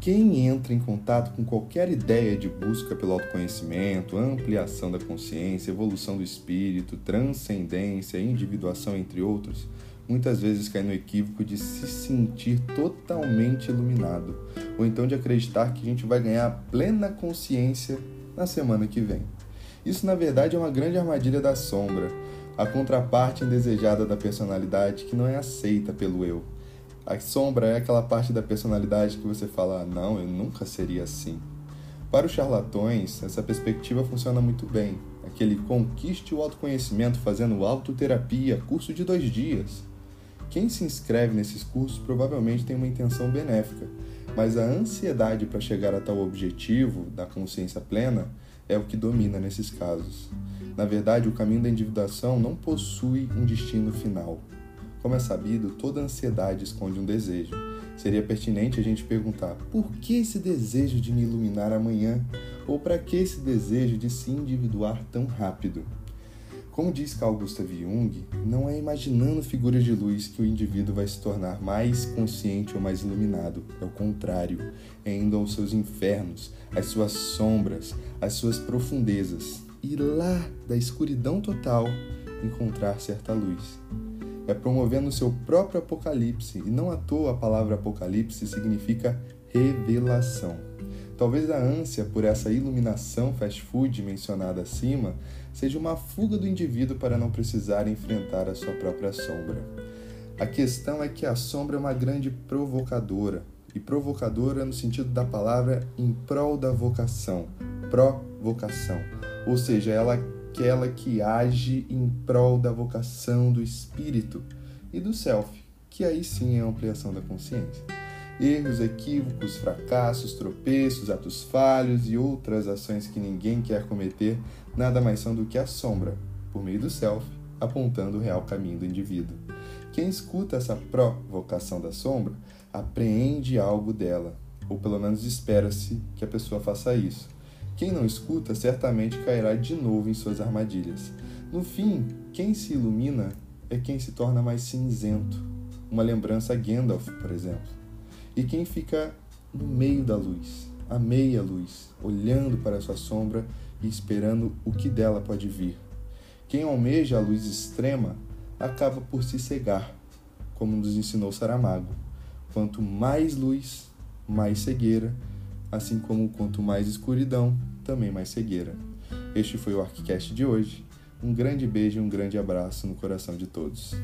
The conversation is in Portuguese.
Quem entra em contato com qualquer ideia de busca pelo autoconhecimento, ampliação da consciência, evolução do espírito, transcendência, individuação, entre outros, muitas vezes cai no equívoco de se sentir totalmente iluminado, ou então de acreditar que a gente vai ganhar plena consciência na semana que vem. Isso, na verdade, é uma grande armadilha da sombra, a contraparte indesejada da personalidade que não é aceita pelo eu a sombra é aquela parte da personalidade que você fala, ah, não, eu nunca seria assim. Para os charlatões, essa perspectiva funciona muito bem. Aquele conquiste o autoconhecimento fazendo autoterapia, curso de dois dias. Quem se inscreve nesses cursos provavelmente tem uma intenção benéfica, mas a ansiedade para chegar a tal objetivo da consciência plena é o que domina nesses casos. Na verdade, o caminho da individuação não possui um destino final. Como é sabido, toda ansiedade esconde um desejo. Seria pertinente a gente perguntar: por que esse desejo de me iluminar amanhã? Ou para que esse desejo de se individuar tão rápido? Como diz Carl Gustav Jung, não é imaginando figuras de luz que o indivíduo vai se tornar mais consciente ou mais iluminado. É o contrário, é indo aos seus infernos, às suas sombras, às suas profundezas, e lá da escuridão total encontrar certa luz é promovendo seu próprio apocalipse, e não à toa a palavra apocalipse significa revelação. Talvez a ânsia por essa iluminação fast food mencionada acima seja uma fuga do indivíduo para não precisar enfrentar a sua própria sombra. A questão é que a sombra é uma grande provocadora, e provocadora no sentido da palavra em prol da vocação, provocação, ou seja, ela aquela que age em prol da vocação do espírito e do self, que aí sim é a ampliação da consciência. Erros, equívocos, fracassos, tropeços, atos falhos e outras ações que ninguém quer cometer nada mais são do que a sombra, por meio do self, apontando o real caminho do indivíduo. Quem escuta essa provocação da sombra apreende algo dela, ou pelo menos espera-se que a pessoa faça isso quem não escuta certamente cairá de novo em suas armadilhas. No fim, quem se ilumina é quem se torna mais cinzento, uma lembrança a Gandalf, por exemplo. E quem fica no meio da luz, a meia luz, olhando para sua sombra e esperando o que dela pode vir. Quem almeja a luz extrema acaba por se cegar, como nos ensinou Saramago. Quanto mais luz, mais cegueira, assim como quanto mais escuridão, também mais cegueira. Este foi o Arquicast de hoje. Um grande beijo e um grande abraço no coração de todos.